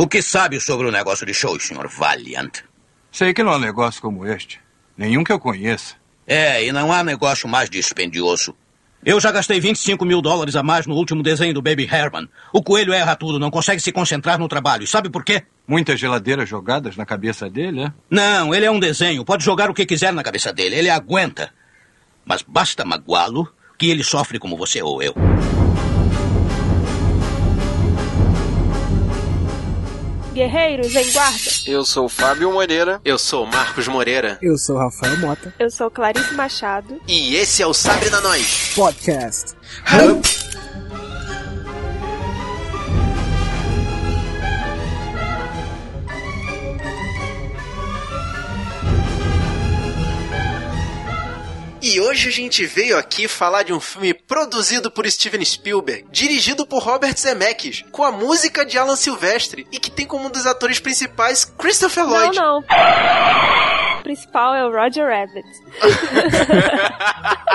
O que sabe sobre o negócio de shows, Sr. Valiant? Sei que não há negócio como este. Nenhum que eu conheça. É, e não há negócio mais dispendioso. Eu já gastei 25 mil dólares a mais no último desenho do Baby Herman. O coelho erra tudo, não consegue se concentrar no trabalho. E sabe por quê? Muitas geladeiras jogadas na cabeça dele, é? Não, ele é um desenho. Pode jogar o que quiser na cabeça dele. Ele aguenta. Mas basta magoá-lo que ele sofre como você ou eu. Guerreiros em guarda. Eu sou o Fábio Moreira. Eu sou o Marcos Moreira. Eu sou o Rafael Mota. Eu sou Clarice Machado. E esse é o Sabre na Nós Podcast. Hum. E hoje a gente veio aqui falar de um filme produzido por Steven Spielberg, dirigido por Robert Zemeckis, com a música de Alan Silvestre e que tem como um dos atores principais Christopher Lloyd. Não, não. O principal é o Roger Rabbit.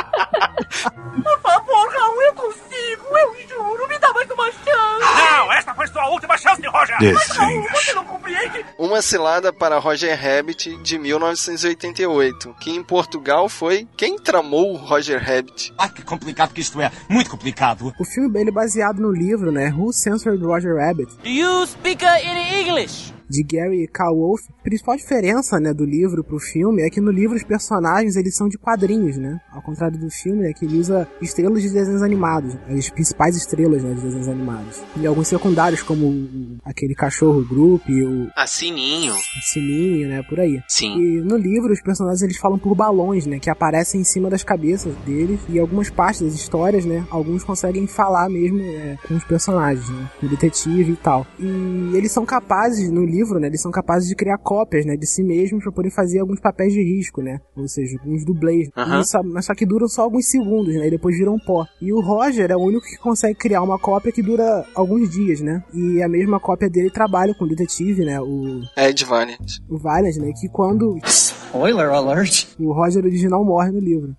Por favor, Raul, eu consigo, eu juro, me dá mais uma chance. Não, esta foi sua última chance, Roger. Mas, não compreende? Uma cilada para Roger Rabbit de 1988, que em Portugal foi quem tramou o Roger Rabbit. Ah, que complicado que isto é. Muito complicado. O filme ele é baseado no livro, né? Who Censored Roger Rabbit? You speak in English. De Gary K. Wolf. A principal diferença, né, do livro pro filme é que no livro os personagens eles são de quadrinhos, né? Ao contrário do filme, né, que ele usa estrelas de desenhos animados, as principais estrelas, né, de desenhos animados. E alguns secundários como aquele cachorro Group, o A Sininho. o Sininho, né, por aí. Sim. E no livro os personagens eles falam por balões, né, que aparecem em cima das cabeças deles e algumas partes das histórias, né, alguns conseguem falar mesmo é, com os personagens, né, com o detetive e tal. E eles são capazes no livro, né, eles são capazes de criar cópias, né, de si mesmos para poder fazer alguns papéis de risco, né, ou seja, uns dublês. Mas só que duram só alguns segundos, né, e depois viram pó. E o Roger é o único que consegue criar uma cópia que dura alguns dias, né, e a mesma cópia dele trabalha com o detetive, né, o Ed Valiant. o Valiant, né? Que quando Spoiler alert. o Roger original morre no livro.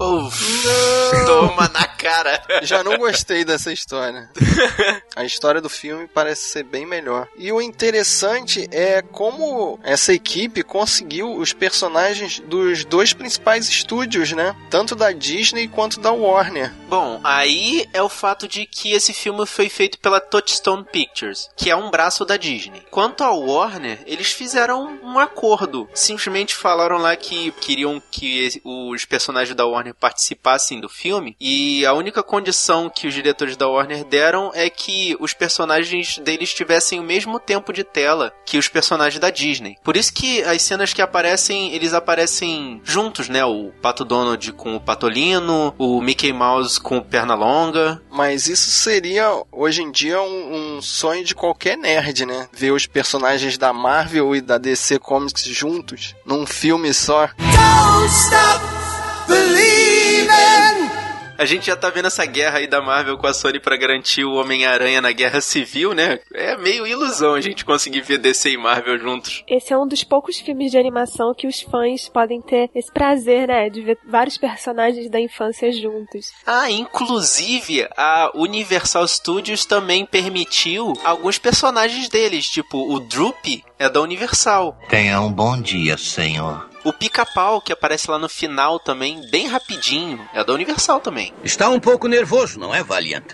Uf, toma na cara. Já não gostei dessa história. A história do filme parece ser bem melhor. E o interessante é como essa equipe conseguiu os personagens dos dois principais estúdios, né? Tanto da Disney quanto da Warner. Bom, aí é o fato de que esse filme foi feito pela Touchstone Pictures, que é um braço da Disney. Quanto ao Warner, eles fizeram um acordo. Simplesmente falaram lá que queriam que os personagens da Warner participassem do filme, e a única condição que os diretores da Warner deram é que os personagens deles tivessem o mesmo tempo de tela que os personagens da Disney. Por isso que as cenas que aparecem, eles aparecem juntos, né? O Pato Donald com o Patolino, o Mickey Mouse com o Pernalonga. Mas isso seria, hoje em dia, um, um sonho de qualquer nerd, né? Ver os personagens da Marvel e da DC Comics juntos num filme só. A gente já tá vendo essa guerra aí da Marvel com a Sony pra garantir o Homem-Aranha na Guerra Civil, né? É meio ilusão a gente conseguir ver DC e Marvel juntos. Esse é um dos poucos filmes de animação que os fãs podem ter esse prazer, né? De ver vários personagens da infância juntos. Ah, inclusive a Universal Studios também permitiu alguns personagens deles, tipo o Droopy é da Universal. Tenha um bom dia, senhor. O Pica-Pau, que aparece lá no final também, bem rapidinho, é da Universal também. Está um pouco nervoso, não é, Valiant?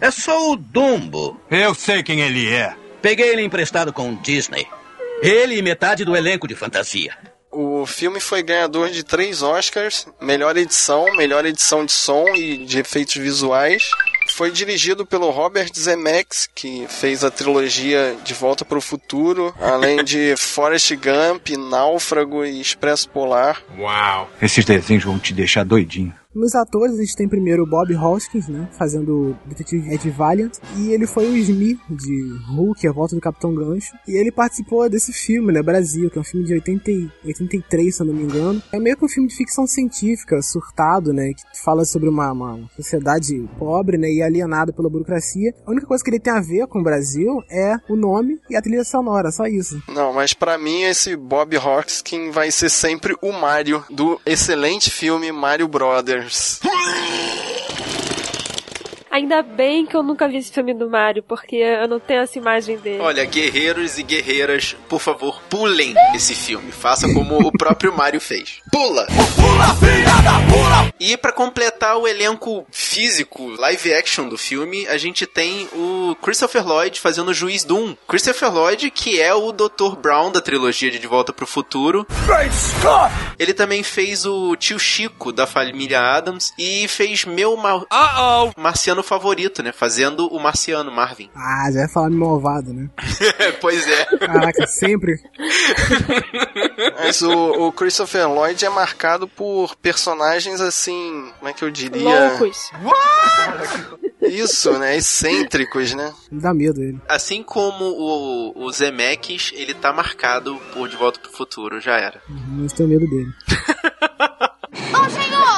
É só o Dumbo. Eu sei quem ele é. Peguei ele emprestado com o Disney. Ele e metade do elenco de fantasia. O filme foi ganhador de três Oscars: melhor edição, melhor edição de som e de efeitos visuais. Foi dirigido pelo Robert Zemeckis, que fez a trilogia De Volta para o Futuro, além de Forrest Gump, Náufrago e Expresso Polar. Uau. Esses desenhos vão te deixar doidinho. Nos atores, a gente tem primeiro o Bob Hoskins, né? Fazendo o detetive Ed Valiant. E ele foi o Smee de Hulk, A Volta do Capitão Gancho. E ele participou desse filme, né? Brasil, que é um filme de 80, e- 83, se eu não me engano. É meio que um filme de ficção científica, surtado, né? Que fala sobre uma, uma sociedade pobre, né? E alienada pela burocracia. A única coisa que ele tem a ver com o Brasil é o nome e a trilha sonora, só isso. Não, mas pra mim esse Bob Hoskins vai ser sempre o Mario do excelente filme Mario Brothers. A Ainda bem que eu nunca vi esse filme do Mario, porque eu não tenho essa imagem dele. Olha, guerreiros e guerreiras, por favor, pulem esse filme. Faça como o próprio Mario fez. Pula! Pula, filha da pula! E pra completar o elenco físico, live action do filme, a gente tem o Christopher Lloyd fazendo o Juiz Doom. Christopher Lloyd, que é o Dr. Brown da trilogia de De Volta pro Futuro. Ele também fez o tio Chico da família Adams e fez meu mar... marciano favorito, né? Fazendo o marciano Marvin. Ah, já ia falar malvado, né? pois é. Caraca, sempre. Mas o, o Christopher Lloyd é marcado por personagens assim, como é que eu diria? Loucos. Isso, né? Excêntricos, né? Dá medo ele. Assim como o, o Zemeckis, ele tá marcado por De Volta pro Futuro, já era. Mas tenho medo dele.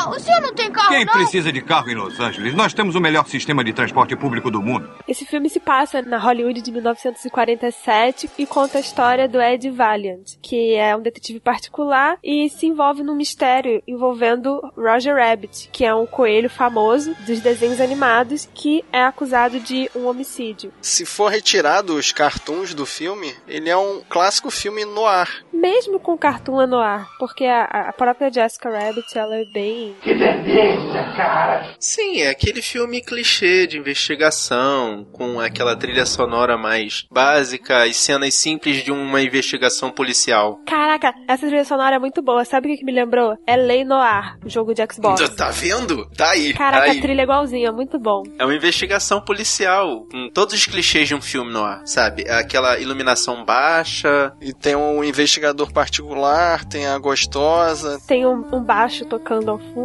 O senhor não tem carro, Quem não? precisa de carro em Los Angeles? Nós temos o melhor sistema de transporte público do mundo. Esse filme se passa na Hollywood de 1947 e conta a história do Ed Valiant, que é um detetive particular e se envolve num mistério envolvendo Roger Rabbit, que é um coelho famoso dos desenhos animados que é acusado de um homicídio. Se for retirado os cartoons do filme, ele é um clássico filme no ar. Mesmo com cartoon no ar, porque a, a própria Jessica Rabbit, ela é bem... Sim, é aquele filme clichê de investigação, com aquela trilha sonora mais básica e cenas simples de uma investigação policial. Caraca, essa trilha sonora é muito boa. Sabe o que, que me lembrou? É Lei Noir, o jogo de Xbox. Tá- Tá vendo? Tá aí. Caraca, tá aí. a trilha é igualzinha, muito bom. É uma investigação policial, com todos os clichês de um filme no ar, sabe? Aquela iluminação baixa. E tem um investigador particular, tem a gostosa. Tem um, um baixo tocando ao fundo.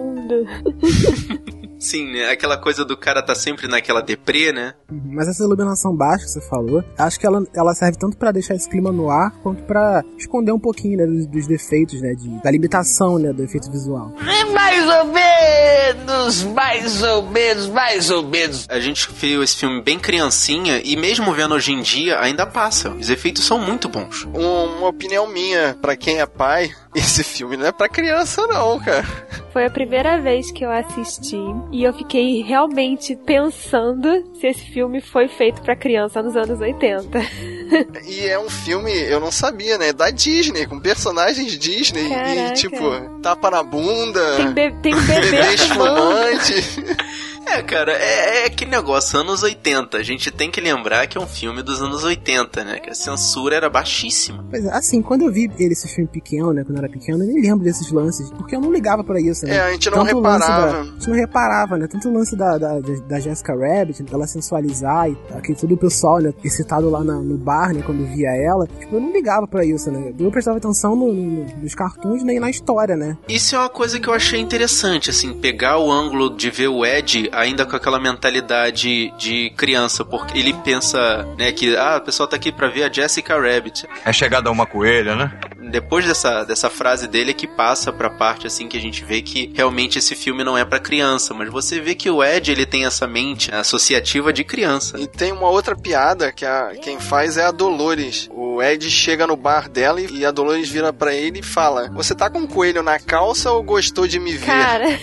Sim, né? aquela coisa do cara tá sempre naquela deprê, né? Mas essa iluminação baixa que você falou, acho que ela, ela serve tanto pra deixar esse clima no ar, quanto pra esconder um pouquinho, né, dos, dos defeitos, né, de, da limitação, né, do efeito visual. Mais ou menos, mais ou menos, mais ou menos. A gente viu esse filme bem criancinha e mesmo vendo hoje em dia ainda passa. Os efeitos são muito bons. Um- uma opinião minha, pra quem é pai, esse filme não é pra criança não, cara. Foi a primeira vez que eu assisti e eu fiquei realmente pensando se esse filme foi feito pra criança nos anos 80. E é um filme, eu não sabia, né? Da Disney, com personagens Disney Caraca. e tipo, tapa na bunda, Tem, be- tem um bebê bebê. É, cara, é, é aquele negócio, anos 80. A gente tem que lembrar que é um filme dos anos 80, né? Que a censura era baixíssima. Pois é, assim, quando eu vi ele, esse filme pequeno, né, quando eu era pequeno, eu nem lembro desses lances, porque eu não ligava pra isso, né? É, a gente não Tanto reparava. Da, a gente não reparava, né? Tanto o lance da, da, da Jessica Rabbit, dela sensualizar e aquele todo o pessoal, né, excitado lá na- no bar, né, quando via ela. Tipo, eu não ligava pra isso, né? Eu não prestava atenção no- no- nos cartoons nem na história, né? Isso é uma coisa que eu achei interessante, assim, pegar o ângulo de ver o Ed ainda com aquela mentalidade de criança, porque ele pensa, né, que, ah, o pessoal tá aqui pra ver a Jessica Rabbit. É chegada uma coelha, né? Depois dessa, dessa frase dele é que passa pra parte, assim, que a gente vê que realmente esse filme não é pra criança, mas você vê que o Ed, ele tem essa mente associativa de criança. E tem uma outra piada que a, quem faz é a Dolores. O Ed chega no bar dela e, e a Dolores vira pra ele e fala: Você tá com um coelho na calça ou gostou de me ver? Cara.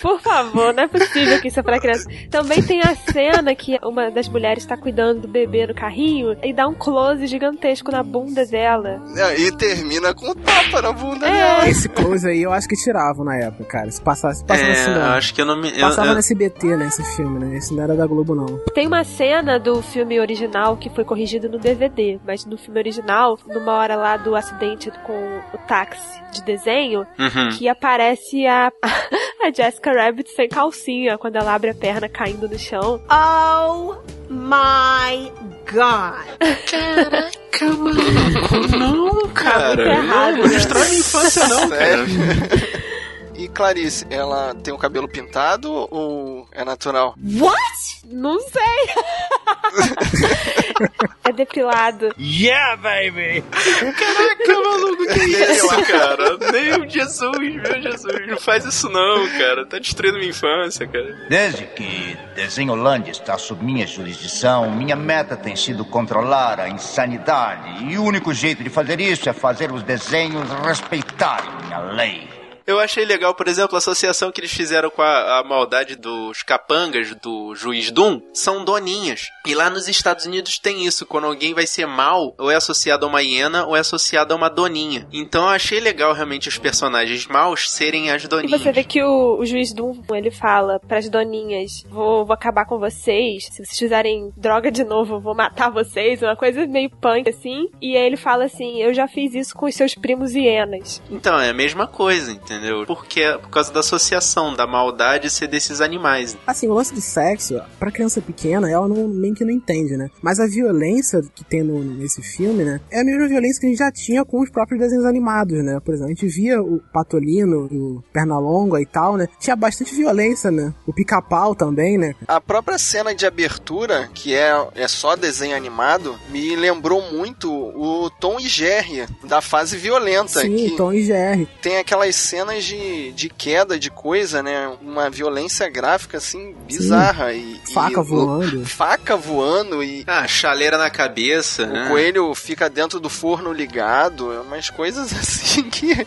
Por favor, não é possível que isso é pra criança. Também tem a cena que uma das mulheres tá cuidando do bebê no carrinho e dá um close gigantesco na bunda dela. É, E termina com um tapa na bunda É. dela. Esse close aí eu acho que tiravam na época, cara. Se passasse, passava É, assim, não. acho que eu não me. eu- Passava eu- no SBT, né, esse filme, né? Esse não era da Globo, não. Tem uma cena do filme original que foi corrigido no DVD, mas no filme original, numa hora lá do acidente com o táxi de desenho, Uhum. que aparece a, a Jessica Rabbit sem calcinha quando ela abre a perna caindo no chão. Oh my god. Caraca, mano. Não, cara. muito errado, não, né? destrói minha infância, não, cara. Sério? E Clarice, ela tem o cabelo pintado ou é natural? What? Não sei. é depilado. Yeah, baby! Caraca, maluco, que isso, cara? Meu Jesus, meu Jesus. Não faz isso não, cara. Tá destruindo minha infância, cara. Desde que Desenholândia está sob minha jurisdição, minha meta tem sido controlar a insanidade. E o único jeito de fazer isso é fazer os desenhos respeitarem a lei. Eu achei legal, por exemplo, a associação que eles fizeram com a, a maldade dos capangas do juiz Doom são doninhas. E lá nos Estados Unidos tem isso, quando alguém vai ser mal, ou é associado a uma hiena ou é associado a uma doninha. Então eu achei legal realmente os personagens maus serem as E doninhas. você vê que o, o juiz Doom, ele fala pras doninhas, vou, vou acabar com vocês, se vocês fizerem droga de novo, eu vou matar vocês, uma coisa meio punk assim. E aí ele fala assim, eu já fiz isso com os seus primos hienas. Então, é a mesma coisa, entendeu? Porque é por causa da associação, da maldade ser desses animais. Assim, o lance de sexo, pra criança pequena, ela não, meio que não entende, né? Mas a violência que tem no, nesse filme, né? É a mesma violência que a gente já tinha com os próprios desenhos animados, né? Por exemplo, a gente via o Patolino, o Pernalonga e tal, né? Tinha bastante violência, né? O pica-pau também, né? A própria cena de abertura, que é, é só desenho animado, me lembrou muito o Tom e Jerry, da fase violenta. Sim, que Tom e Jerry. Tem aquelas cenas de, de queda de coisa, né? Uma violência gráfica, assim, bizarra. E, Faca e- voando. Faca voando e Ah, chaleira na cabeça, o né? coelho fica dentro do forno ligado. é Umas coisas assim que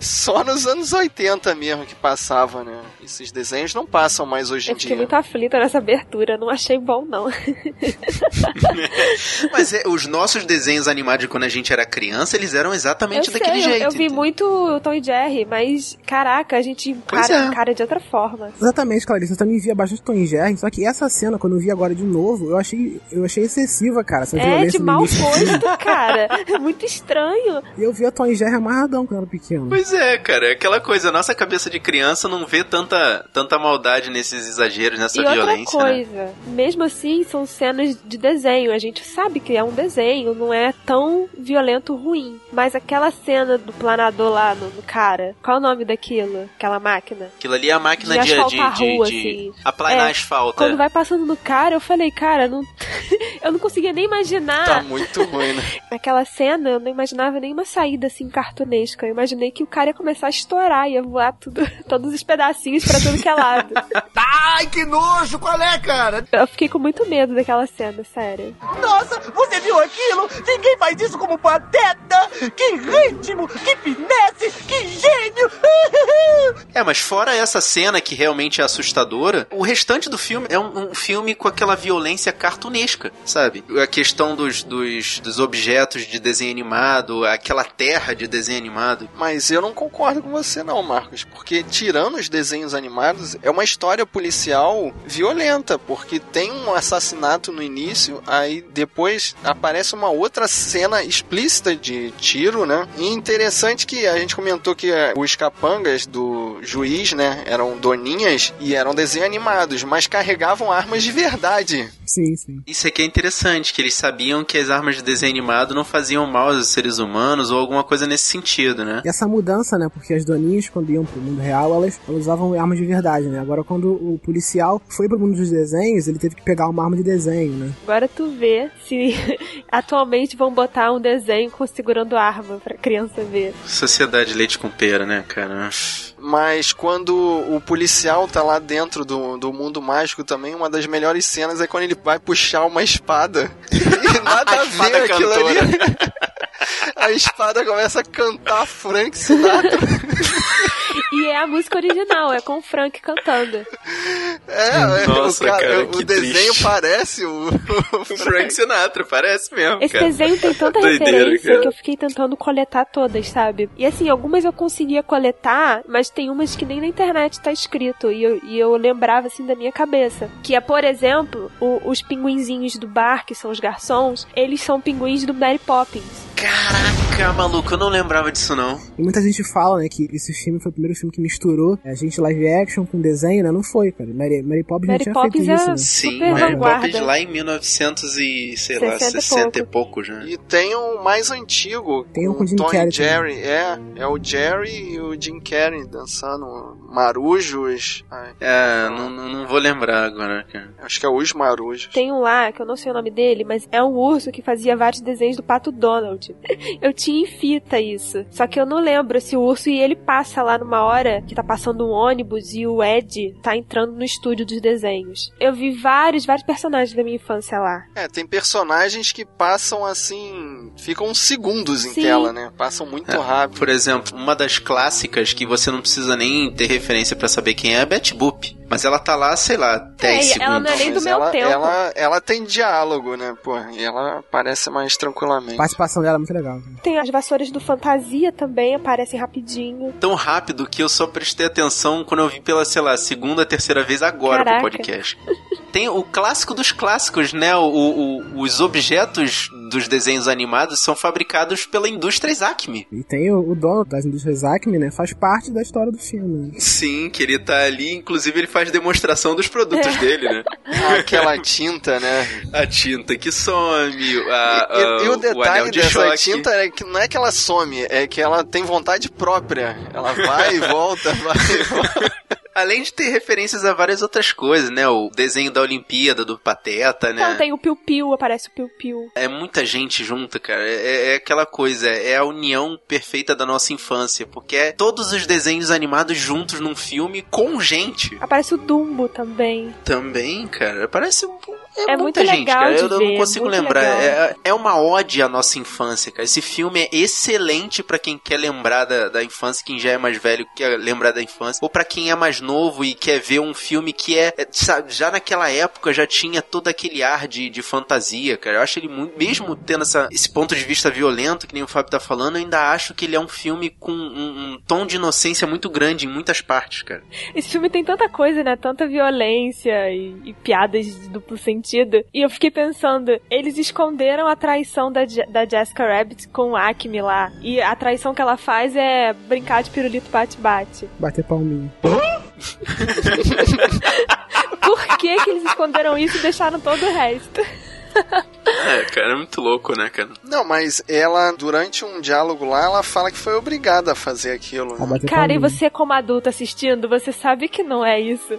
só nos anos 80 mesmo que passava, né? Esses desenhos não passam mais hoje em Eu fiquei dia. muito aflita nessa abertura, não achei bom não. Mas é, os nossos desenhos animados quando a gente era criança, eles eram exatamente eu daquele sei, eu- jeito. eu vi entendeu? muito Tom e Jerry, mas caraca, a gente encara, é. encara de outra forma. Exatamente, Clarice. Eu também via bastante Tom Jerry, só que essa cena, quando eu vi agora de novo, eu achei, eu achei excessiva, cara. Essa É, violência de mau gosto, cara. É muito estranho. E eu via Tom Jerry amarradão quando eu era pequeno. Pois é, cara, é aquela coisa, a nossa cabeça de criança não vê tanta, tanta maldade nesses exageros, nessa e outra violência, né? coisa, mesmo assim, são cenas de desenho. A gente sabe que é um desenho, não é tão violento ruim. Mas aquela cena do planador lá no, no cara, qual é o nome daquilo? Aquela máquina? Aquilo ali é a máquina De de, de, a de, rua, de assim. aplanar É, asfalto. Quando é. vai passando no cara, eu falei, cara, não... eu não conseguia nem imaginar. Tá muito ruim, né? Naquela cena, eu não imaginava nenhuma saída assim cartunesca. Eu imaginei que o cara ia começar a estourar, ia voar tudo, todos os pedacinhos pra tudo que é lado. Ai, que nojo! Qual é, cara? Eu fiquei com muito medo daquela cena, sério. Nossa, você viu aquilo? Ninguém faz isso como pateta! Que ritmo! Que finesse! Que! É, mas fora essa cena que realmente é assustadora, o restante do filme é um, um filme com aquela violência cartunesca, sabe? A questão dos, dos, dos objetos de desenho animado, aquela terra de desenho animado. Mas eu não concordo com você não, Marcos, porque tirando os desenhos animados, é uma história policial violenta, porque tem um assassinato no início, aí depois aparece uma outra cena explícita de tiro, né? E interessante que a gente comentou que eh, os capangas do juiz, né, eram doninhas e eram desenhos animados, mas carregavam armas de verdade. Sim, sim. Isso aqui é interessante, que eles sabiam que as armas de desenho animado não faziam mal aos seres humanos ou alguma coisa nesse sentido, né? E essa mudança, né? Porque as doninhas, quando iam pro mundo real, elas, elas usavam armas de verdade, né? Agora, quando o policial foi pro mundo dos desenhos, ele teve que pegar uma arma de desenho, né? Agora tu vê se atualmente vão botar um desenho segurando arma pra criança ver. Sociedade leite com pera, né, cara? Mas quando o policial tá lá dentro do, do mundo mágico também, uma das melhores cenas é quando ele vai puxar uma espada. E nada A ver aquilo ali. cantora. A espada começa a cantar Frank Sinatra. E é a música original, é com o Frank cantando. É, Nossa, o, cara- cara, o que desenho triste. parece o, o Frank Sinatra, parece mesmo, Esse cara. desenho tem tanta Doideira, referência cara. que eu fiquei tentando coletar todas, sabe? E assim, algumas eu conseguia coletar, mas tem umas que nem na internet tá escrito. E eu, e eu lembrava assim da minha cabeça. Que é, por exemplo, o- os pinguinzinhos do bar, que são os garçons, eles são pinguins do Mary Poppins. Caraca, maluco, eu não lembrava disso não. E muita gente fala, né, que esse filme foi o primeiro filme que misturou a gente live action com desenho, né? Não foi, cara. Mary, Mary Poppins Mary já tinha Poppins feito é isso, né? Sim, Super Mary. Poppins lá em 1900 e, sei lá, 60 e 60 e poucos, né? E tem um mais antigo. Tem um com Jim Tom Carrey e Jerry. É, é o Jerry e o Jim Carrey dançando marujos. Ai, É, não, não, não vou lembrar agora, cara. acho que é os marujos. Tem um lá, que eu não sei o nome dele, mas é um urso que fazia vários desenhos do Pato Donald. Eu tinha em fita isso. Só que eu não lembro se o urso e ele passa lá numa hora que tá passando um ônibus e o Ed tá entrando no estúdio dos desenhos. Eu vi vários, vários personagens da minha infância lá. É, tem personagens que passam assim ficam segundos em Sim. tela, né? Passam muito É, rápido. Por exemplo, uma das clássicas que você não precisa nem ter referência pra saber quem é a Betty Boop. Mas ela tá lá, sei lá, 10 e segundos. ela não é nem do Mas meu ela, tempo. Ela, ela tem diálogo, né? Pô, e ela aparece mais A tranquilamente. participação dela é muito legal. Tem as vassouras do Fantasia também, aparecem rapidinho. Tão rápido que eu só prestei atenção quando eu vi pela, sei lá, segunda, terceira vez agora Caraca. pro podcast. Tem o clássico dos clássicos, né? O, o- os objetos dos desenhos animados são fabricados pela indústria Acme. E tem o, o dono das indústrias Acme, né? Faz parte da história do filme. né? Sim, que ele tá ali, inclusive ele faz demonstração dos produtos dele, né? Aquela tinta, né? A tinta que some, a, E, a- e o anel detalhe de dessa choque. tinta é que não é que ela some, é que ela tem vontade própria. Ela vai e volta, vai e volta. Além de ter referências a várias outras coisas, né? O desenho da Olimpíada, do Pateta, né? Então tem o Piu Piu, aparece o Piu Piu. É muita gente junta, cara. É, é aquela coisa, é a união perfeita da nossa infância. Porque é todos os desenhos animados juntos num filme com gente. Aparece o Dumbo também. Também, cara. Parece um. É, É muita gente, cara. Eu não ver, consigo muito lembrar. legal. É, é uma ode à nossa infância, cara. Esse filme é excelente pra quem quer lembrar da, da infância, quem já é mais velho quer lembrar da infância, ou pra quem é mais novo e quer ver um filme que é, é, sabe, já naquela época já tinha todo aquele ar de, de fantasia, cara. Eu acho ele muito, mesmo tendo essa, esse ponto de vista violento, que nem o Fábio tá falando, eu ainda acho que ele é um filme com um, um tom de inocência muito grande em muitas partes, cara. Esse filme tem tanta coisa, né? Tanta violência e, e piadas de duplo sentido. E eu fiquei pensando, eles esconderam a traição da, Je- da Jessica Rabbit com o Acme lá. E a traição que ela faz é brincar de pirulito bate-bate. Bater palminha. Por que, que eles esconderam isso e deixaram todo o resto? É, cara, é muito louco, né, cara? Não, mas ela, durante um diálogo lá, ela fala que foi obrigada a fazer aquilo. Né? Cara, e você como adulto assistindo, você sabe que não é isso.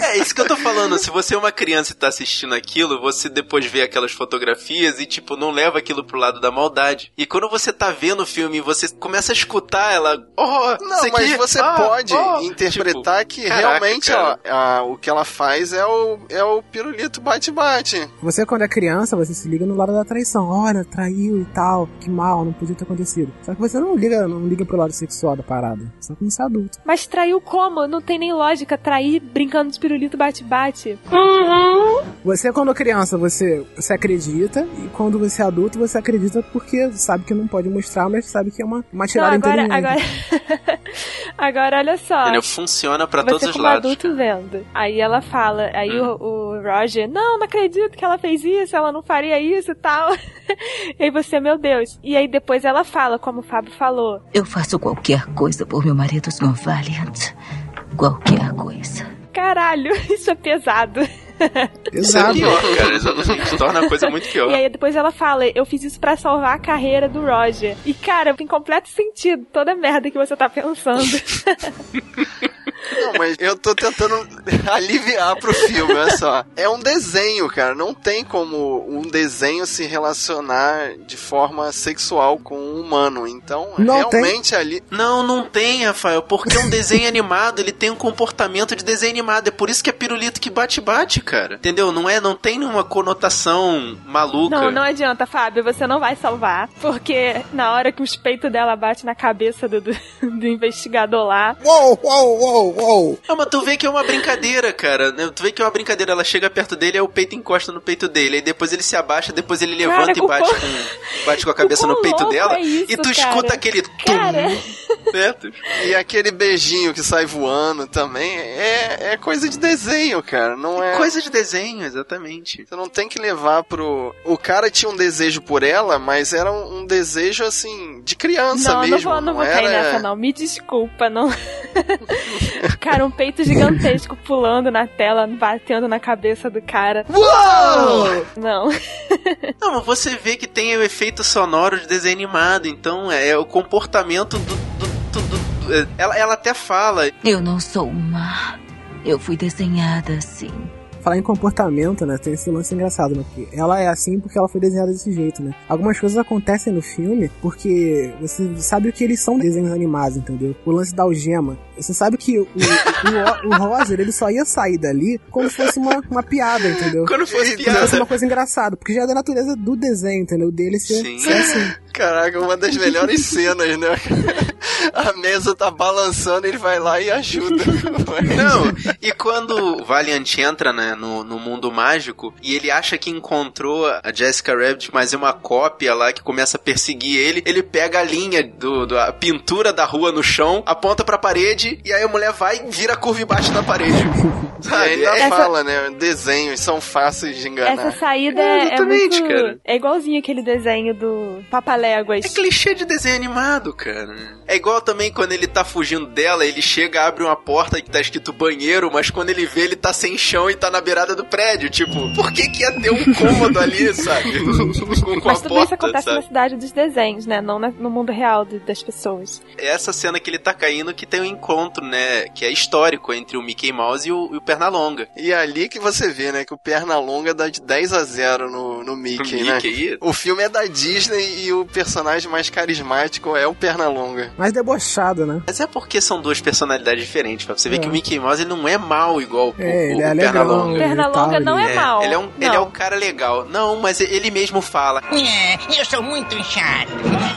É isso que eu tô falando. Se você é uma criança e tá assistindo aquilo, você depois vê aquelas fotografias e, tipo, não leva aquilo pro lado da maldade. E quando você tá vendo o filme e você começa a escutar ela. Oh, Não, mas aqui, você ah, pode oh", interpretar tipo, que caraca, realmente cara. ó, a- o que ela faz é o, é o pirulito bate-bate. Você, quando é criança, você se liga no lado da traição. Olha, traiu e tal. Que mal, não podia ter acontecido. Só que você não liga, não liga pro lado sexual da parada. Só que você é adulto. Mas traiu como? Não tem nem lógica. Trair brincando de pirulito bate-bate. Você, quando criança, você, você acredita. E quando você é adulto, você acredita porque sabe que não pode mostrar, mas sabe que é uma, uma Não, tirada agora, inteligente. agora, agora olha só. Entendeu? Funciona pra Você todos os lados. adulto vendo. Aí ela fala, aí Hum. o, o Roger, não, não acredito que ela fez isso, ela não faria isso e tal. e aí você, meu Deus. E aí depois ela fala, como o Fábio falou. Eu faço qualquer coisa por meu marido Snow Valiant. Qualquer coisa. Caralho, isso é pesado. Isso é pior, cara. Exatamente. Torna a coisa muito pior. E aí depois ela fala, eu fiz isso pra salvar a carreira do Roger. E cara, tem completo sentido toda a merda que você tá pensando. Não, mas eu tô tentando aliviar pro filme, olha só. É um desenho, cara. Não tem como um desenho se relacionar de forma sexual com um humano. Então, Não realmente ali. Não, não tem, Rafael, porque um desenho animado, ele tem um comportamento de desenho animado. É por isso que é pirulito que bate-bate, cara. Entendeu? Não é, não tem nenhuma conotação maluca. Não, não adianta, Fábio, você não vai salvar. Porque na hora que os peitos dela bate na cabeça do, do, do investigador lá. Uou, uou, uou, uou. Não, mas tu vê que é uma brincadeira, cara. né? Tu vê que é uma brincadeira. Ela chega perto dele, aí o peito encosta no peito dele. Aí depois ele se abaixa, depois ele levanta Cara, e bate quão- com, bate com a cabeça no peito dela. é isso, e tu cara? escuta aquele tum, Cara. né? Tu- E aquele beijinho que sai voando também é, é coisa de desenho, cara. Não é. Coisa de desenho, exatamente. Você não tem que levar pro. O cara tinha um desejo por ela, mas era um, um desejo assim, de criança não, mesmo. não vou, não vou era... cair nessa, não. Me desculpa, não. cara, um peito gigantesco pulando na tela, batendo na cabeça do cara. Uou! Não. Não, mas você vê que tem o efeito sonoro de desenho animado, então é o comportamento do. do, do- do- do- é, ela, ela até fala. Eu não sou má. Eu fui desenhada assim. Falar em comportamento, né? Tem esse lance engraçado, né? Porque ela é assim porque ela foi desenhada desse jeito, né? Algumas coisas acontecem no filme porque você sabe o que eles são desenhos animados, entendeu? O lance da algema. Você sabe que o, o, o, Roger, ele só ia sair dali quando fosse uma, uma piada, entendeu? Quando fosse Quando piada. fosse uma coisa engraçada, porque já é da natureza do desenho, entendeu? Dele ser, Sim. ser assim. Caraca, uma das melhores cenas, né? A mesa tá balançando, ele vai lá e ajuda. Não, e quando o Valiant entra né, no, no mundo mágico e ele acha que encontrou a Jessica Rabbit, mas é uma cópia lá que começa a perseguir ele, ele pega a linha do, do- a pintura da rua no chão, aponta pra parede e aí a mulher vai e vira a curva embaixo da parede. E Sabe? ainda É- fala, né? Desenhos são fáceis de enganar. Essa saída É, é, é muito. cara. É igualzinho aquele desenho do Papaléguas. É clichê de desenho animado, cara. É igual também quando ele tá fugindo dela, ele chega, abre uma porta que tá escrito banheiro, mas quando ele vê, ele tá sem chão e tá na beirada do prédio. Tipo, por que que ia ter um cômodo ali, sabe? Com, com Mas tudo isso porta, acontece sabe? na cidade dos desenhos, né? Não na- no mundo real de- das pessoas. É essa cena que ele tá caindo que tem um encontro, né? Que é histórico entre o Mickey Mouse e o, e o Pernalonga. E é ali que você vê, né, que o Pernalonga dá de 10 a 0 no, no Mickey, O né? Mickey? O filme é da Disney e o personagem mais carismático é o Pernalonga. Mais debochado, né? Mas é porque são duas personalidades diferentes. Pra você ver É. que o Mickey Mouse ele não é mal igual o, É, o, ele é o Pernalonga. ele Pernalonga tal, não ele- é mal. Ele é, um, ele é Não. um cara legal. Não, mas ele mesmo fala. É, eu sou muito chato.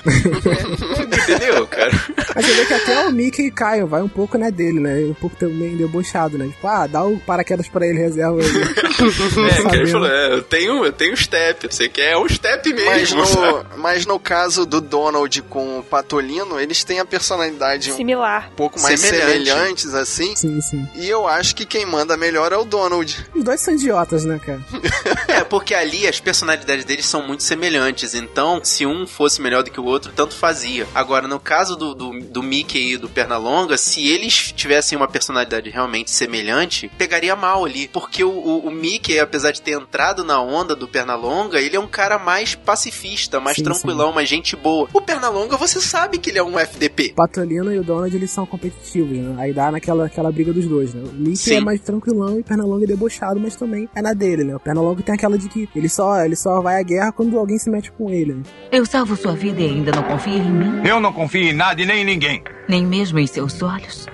Entendeu, cara? Mas você vê que até o Mickey cai, vai um pouco, né, dele, né? Um pouco também debochado, né? Tipo, ah, dá o paraquedas pra ele, reserva ele. É, que ele falou, é, eu tenho, eu tenho step. Você quer um step Mas mesmo. sabe? no, mas no caso do Donald com o Patolino, eles têm a personalidade um Similar. pouco mais Semelhante. semelhantes, assim. Sim, sim. E eu acho que quem manda melhor é o Donald. Os dois são idiotas, né, cara? É, porque ali as personalidades deles são muito semelhantes. Então, se um fosse melhor do que o outro, tanto fazia. Agora, no caso do, do, do Mickey e do Pernalonga, se eles tivessem uma personalidade realmente semelhante, pegaria mal ali. Porque o, o, o Mickey, apesar de ter entrado na onda do Pernalonga, ele é um cara mais pacifista, mais Sim, tranquilão, mais gente boa. O Pernalonga, você sabe que ele é um FDP. O Patolino e o Donald, eles são competitivos, né? Aí dá naquela aquela briga dos dois, né? O Mickey Sim. é mais tranquilão e o Pernalonga é debochado, mas também é na dele, né? O Pernalonga tem aquela de que ele só, ele só vai à guerra quando alguém se mete com ele, né? Eu salvo sua vida e ainda não confia em mim? Eu não confio em nada e nem em ninguém. Nem mesmo em seus olhos?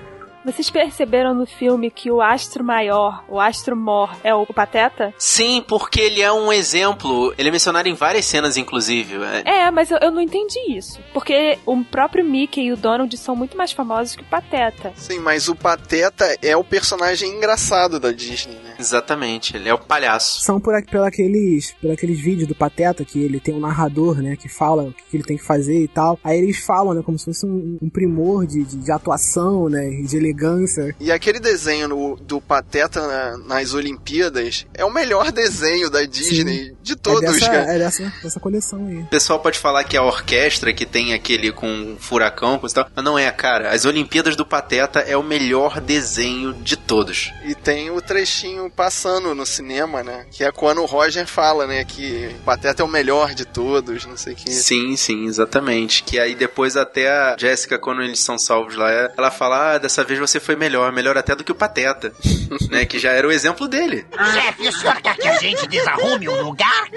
Vocês perceberam no filme que o astro maior, o astro mor, é o Pateta? Sim, porque ele é um exemplo. Ele é mencionado em várias cenas, inclusive. É, É, mas eu, eu não entendi isso. Porque o próprio Mickey e o Donald são muito mais famosos que o Pateta. Sim, mas o Pateta é o personagem engraçado da Disney, né? Exatamente, ele é o palhaço. São por, por aqueles, por aqueles vídeos do Pateta que ele tem um narrador, né? Que fala o que ele tem que fazer e tal. Aí eles falam, né? Como se fosse um, um primor de, de, de atuação, né? De elegância. E aquele desenho no- do Pateta na- nas Olimpíadas é o melhor desenho da Disney de todos, é dessa, cara. é dessa, dessa coleção aí. O pessoal pode falar que é a orquestra que tem aquele com furacão, coisa e tal, mas não é, cara. As Olimpíadas do Pateta é o melhor desenho de todos. E tem o trechinho passando no cinema, né? Que é quando o Roger fala, né? Que o Pateta é o melhor de todos, não sei o que. Sim, sim, exatamente. Que aí depois até a Jéssica, quando eles são salvos lá, ela fala: Ah, dessa vez você foi melhor, melhor até do que o Pateta. né? Que já era o exemplo dele. Chefe, o senhor quer que a gente desarrume o lugar?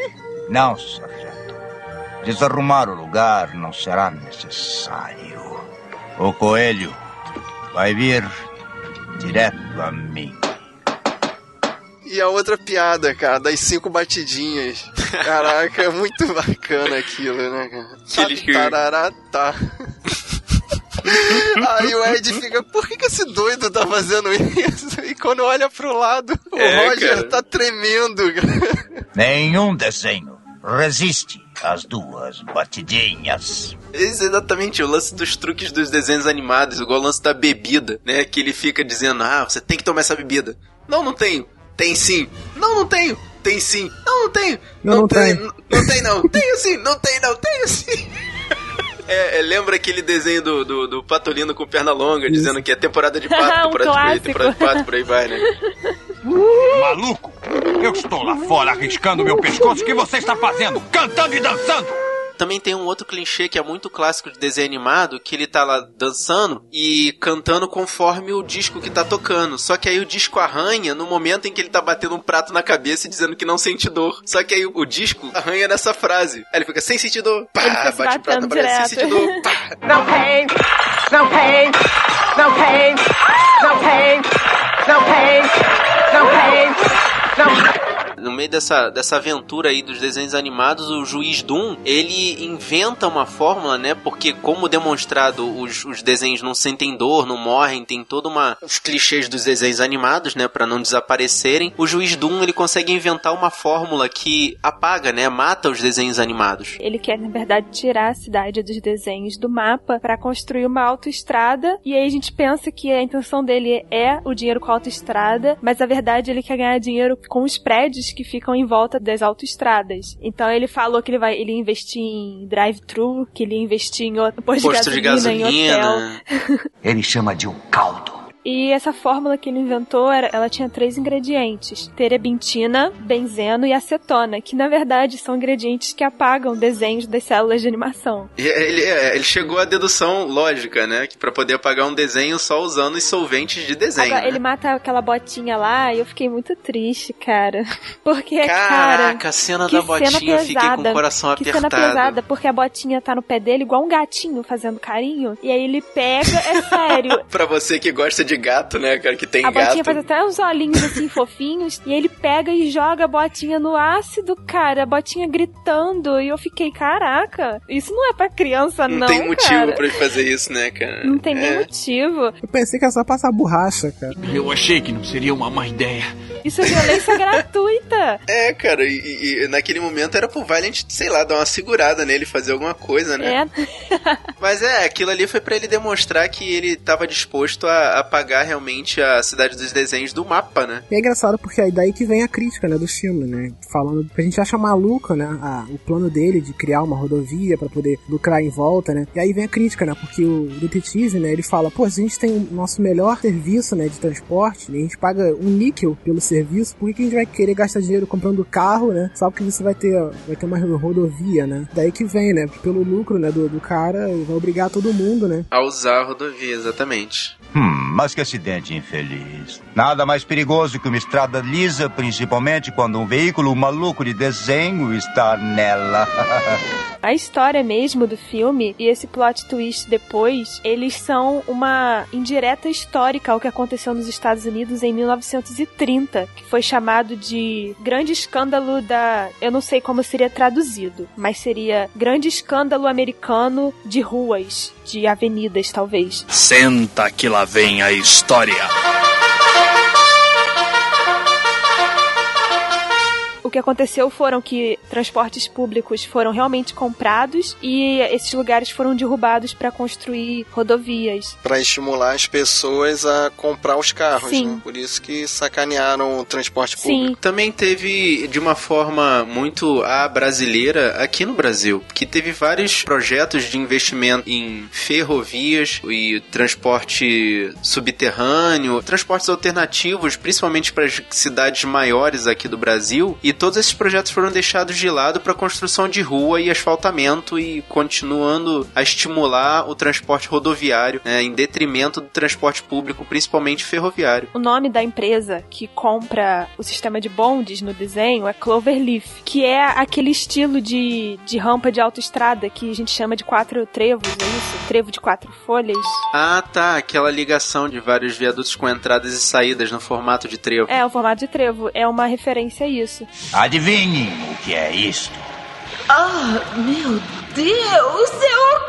Não, sargento. Desarrumar o lugar não será necessário. O coelho vai vir direto a mim. E a outra piada, cara, das cinco batidinhas. Caraca, é muito bacana aquilo, né, cara? Que- Tararatá. Aí o Ed fica, por que, que esse doido tá fazendo isso? E quando olha pro lado, o É, Roger cara. tá tremendo. Nenhum desenho resiste às duas batidinhas. Esse é exatamente o lance dos truques dos desenhos animados, igual o lance da bebida, né? Que ele fica dizendo, ah, você tem que tomar essa bebida. Não, não tenho. Tem sim. Não, não tenho. Tem sim. Não, não tenho. Não, não tem. tem. Não, não tem não. Tenho sim. Não tem não. Tenho sim. É, é, lembra aquele desenho do, do, do Patolino com perna longa, dizendo que é temporada de pato, Um temporada de temporada de pato, por aí vai, né? Maluco! Eu estou lá fora arriscando meu pescoço. O que você está fazendo? Cantando e dançando! Também tem um outro clichê que é muito clássico de desenho animado, que ele tá lá dançando e cantando conforme o disco que tá tocando. Só que aí o disco arranha no momento em que ele tá batendo um prato na cabeça e dizendo que não sente dor. Só que aí o disco arranha nessa frase. Aí ele fica sem sentir dor, pá, bate o prato na parede, sem sentir dor, pá. No pain, no pain, no pain, no pain, no pain, meio dessa, dessa aventura aí dos desenhos animados, o juiz Doom, ele inventa uma fórmula, né? Porque como demonstrado, os, os desenhos não sentem dor, não morrem, tem todo uma os clichês dos desenhos animados, né, para não desaparecerem. O juiz Doom, ele consegue inventar uma fórmula que apaga, né, mata os desenhos animados. Ele quer, na verdade, tirar a cidade dos desenhos do mapa para construir uma autoestrada, e aí a gente pensa que a intenção dele é o dinheiro com a autoestrada, mas na verdade ele quer ganhar dinheiro com os prédios que ficam em volta das autoestradas. Então ele falou que ele vai ele investir em drive-thru, que ele investir em posto, Posto de de gasolina, em hotel. gasolina. Ele chama de um caldo. E essa fórmula que ele inventou, era, ela tinha três ingredientes: terebintina, benzeno e acetona, que na verdade são ingredientes que apagam desenhos das células de animação. E Ele, é, ele chegou à dedução lógica, né? Que pra poder apagar um desenho só usando os solventes de desenho. Agora, né? ele mata aquela botinha lá e eu fiquei muito triste, cara. Porque, Caraca, cara. a cena que da botinha, cena eu fiquei com o pesada. coração que apertado. cena pesada, porque a botinha tá no pé dele igual um gatinho fazendo carinho. E aí ele pega, é sério. Pra você que gosta de gato, né, cara, que tem a botinha gato. faz até uns olhinhos assim fofinhos. E ele pega e joga a botinha no ácido, cara. A botinha gritando. E eu fiquei, caraca, isso não é pra criança, não. Não, tem motivo cara. pra ele fazer isso, né, cara? Não tem nem É. motivo. Eu pensei que era só passar borracha, cara. Eu achei que não seria uma má ideia. Isso é violência gratuita. É, cara, e, e- naquele momento era pro Valiant, sei lá, dar uma segurada nele, fazer alguma coisa, né? É. Mas é, aquilo ali foi pra ele demonstrar que ele tava disposto a apagar realmente a cidade dos desenhos do mapa, né? E é engraçado porque aí daí que vem a crítica, né, do filme, né? Falando que a gente acha maluco, né, a- o plano dele de criar uma rodovia pra poder lucrar em volta, né? E aí vem a crítica, né? Porque o detetive, né, ele fala, pô, se a gente tem o nosso melhor serviço, né, de transporte, né, a gente paga um níquel pelo serviço, por que que a gente vai querer gastar dinheiro comprando carro, né? Só porque você vai ter, vai ter uma rodovia, né? Daí que vem, né? Pelo lucro, né, do, do cara, vai obrigar todo mundo, né? A usar a rodovia, exatamente. Mas que acidente infeliz. Nada mais perigoso que uma estrada lisa, principalmente quando um veículo maluco de desenho está nela. A história mesmo do filme e esse plot twist depois, eles são uma indireta histórica ao que aconteceu nos Estados Unidos em 1930, que foi chamado de Grande Escândalo da. Eu não sei como seria traduzido, mas seria Grande Escândalo Americano de Ruas, de avenidas, talvez. Senta que lá vem a história. Que aconteceu foram que transportes públicos foram realmente comprados e esses lugares foram derrubados para construir rodovias. Pra estimular as pessoas a comprar os carros, Sim. né? Por isso que sacanearam o transporte público. Também teve, de uma forma muito a brasileira, aqui no Brasil, que teve vários projetos de investimento em ferrovias e transporte subterrâneo, transportes alternativos, principalmente para as cidades maiores aqui do Brasil, e todos esses projetos foram deixados de lado para construção de rua e asfaltamento e continuando a estimular o transporte rodoviário, né, em detrimento do transporte público, principalmente ferroviário. O nome da empresa que compra o sistema de bondes no desenho é Cloverleaf, que é aquele estilo de, de rampa de autoestrada que a gente chama de quatro trevos, é isso? Trevo de quatro folhas. Ah, tá. Aquela ligação de vários viadutos com entradas e saídas no formato de trevo. É, o formato de trevo. É uma referência a isso. Adivinhem o que é isto? Ah, meu Deus, eu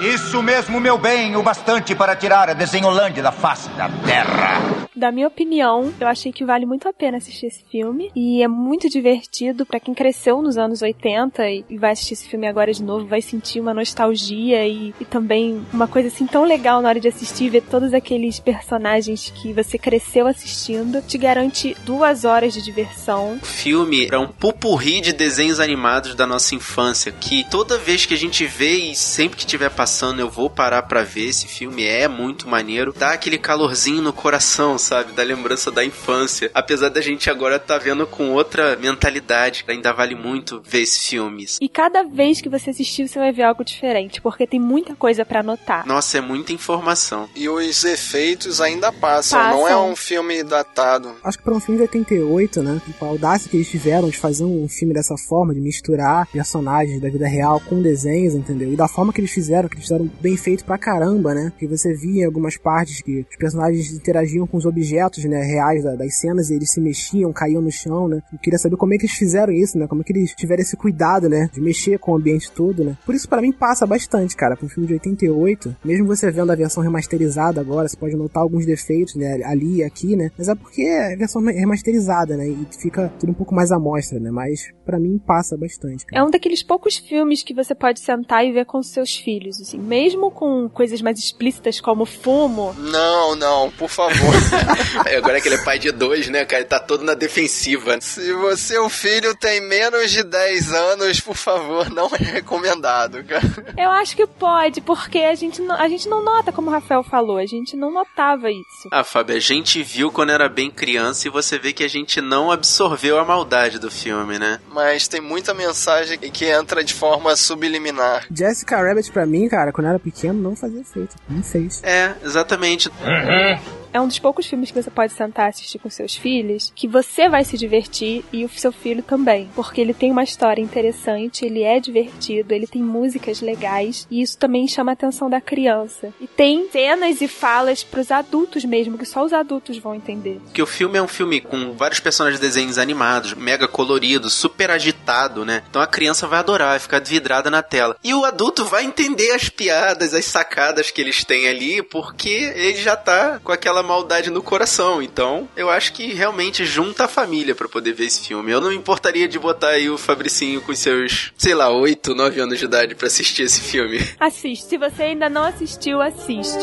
Isso mesmo, meu bem, o bastante para tirar a Desenholândia da face da terra. Da minha opinião, eu achei que vale muito a pena assistir esse filme. E é muito divertido pra quem cresceu nos anos 80 e vai assistir esse filme agora de novo, vai sentir uma nostalgia e, e também uma coisa assim tão legal na hora de assistir, ver todos aqueles personagens que você cresceu assistindo. Te garante duas horas de diversão. O filme é um pupurri de desenhos animados da nossa infância, que toda vez que a gente vê e sempre que estiver passando eu vou parar pra ver esse filme, é muito maneiro. Dá aquele calorzinho no coração, sabe? Da lembrança da infância. Apesar da gente agora tá vendo com outra mentalidade, ainda vale muito ver esses filmes. E cada vez que você assistir, você vai ver algo diferente, porque tem muita coisa para anotar. Nossa, é muita informação. E os efeitos ainda passam, passam. não é um filme datado. Acho que para um filme de 88, né? Tipo, a audácia que eles tiveram de fazer um filme dessa forma, de misturar personagens da vida real com desenhos, entendeu? E da forma que eles fizeram, que eles fizeram bem feito pra caramba, né? Que você via em algumas partes que os personagens interagiam com os objetos, né, reais da, das cenas e eles se mexiam, caíam no chão, né? Eu queria saber como é que eles fizeram isso, né? Como é que eles tiveram esse cuidado, né? De mexer com o ambiente todo, né? Por isso, para mim, passa bastante, cara. Pra um filme de 88, mesmo você vendo a versão remasterizada agora, você pode notar alguns defeitos, né? Ali e aqui, né? Mas é porque é a versão remasterizada, né? E fica tudo um pouco mais à mostra, né? Mas para mim passa bastante. Cara. É um daqueles poucos filmes que você pode sentar e ver com seus filhos, assim. Mesmo com coisas mais explícitas como fumo. Não, não, por favor. Agora que ele é pai de dois, né, cara? Ele tá todo na defensiva. Se você, o filho, tem menos de 10 anos, por favor, não é recomendado, cara. Eu acho que pode, porque a gente não, a gente não nota, como o Rafael falou, a gente não notava isso. Ah, Fábio, a gente viu quando era bem criança e você vê que a gente não absorveu a maldade do filme, né? Mas tem muita mensagem que entra de forma subliminar. Jessica Rabbit, pra mim, cara, quando eu era pequeno, não fazia efeito. Não fez. É, exatamente. Uhum é um dos poucos filmes que você pode sentar e assistir com seus filhos, que você vai se divertir e o seu filho também. Porque ele tem uma história interessante, ele é divertido, ele tem músicas legais e isso também chama a atenção da criança. E tem cenas e falas pros adultos mesmo, que só os adultos vão entender. Que o filme é um filme com vários personagens de desenhos animados, mega colorido, super agitado, né? Então a criança vai adorar, vai ficar vidrada na tela. E o adulto vai entender as piadas, as sacadas que eles têm ali, porque ele já tá com aquela aquela maldade no coração. Então, eu acho que realmente junta a família para poder ver esse filme. Eu não me importaria de botar aí o Fabricinho com seus, sei lá, 8, 9 anos de idade para assistir esse filme. Assiste. Se você ainda não assistiu, assiste.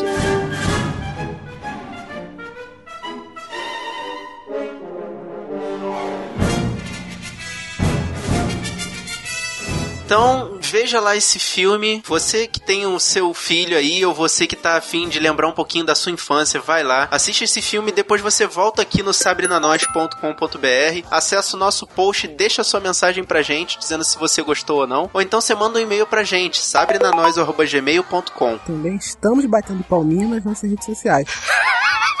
Então, veja lá esse filme. Você que tem o seu filho aí, ou você que tá afim de lembrar um pouquinho da sua infância, vai lá, assiste esse filme, depois você volta aqui no sabrinanois.com.br, acessa o nosso post, deixa sua mensagem pra gente, dizendo se você gostou ou não, ou então você manda um e-mail pra gente, sabrinanois.gmail.com. Também estamos batendo palminha nas nossas redes sociais.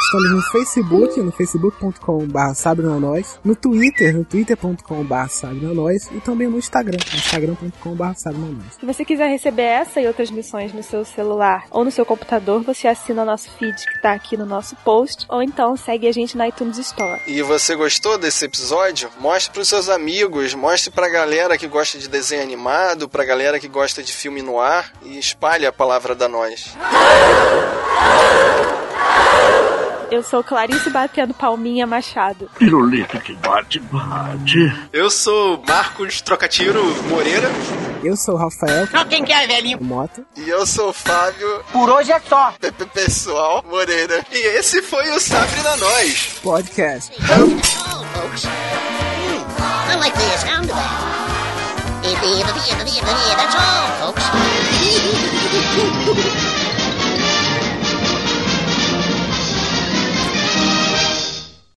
Estamos no Facebook, no facebook.com.br sabrenanois, no Twitter, no twitter.com.br sabrenanois e também no Instagram, no instagram.com.br Se você quiser receber essa e outras missões no seu celular ou no seu computador, você assina o nosso feed que está aqui no nosso post, ou então segue a gente na iTunes Store. E você gostou desse episódio? Mostre para os seus amigos, mostre para a galera que gosta de desenho animado, para a galera que gosta de filme no ar e espalhe a palavra da nós. Eu sou Clarice batendo palminha Machado. Pirulito que bate, bate. Eu sou Marcos Trocatiro Moreira. Eu sou o Rafael. Não, quem quer, velhinho? Mota. E eu sou o Fábio. Por hoje é só. Pepe Pessoal Moreira. E esse foi o Sabre na Nós. Podcast. Oh, folks. I like the sound of that. That's all, folks.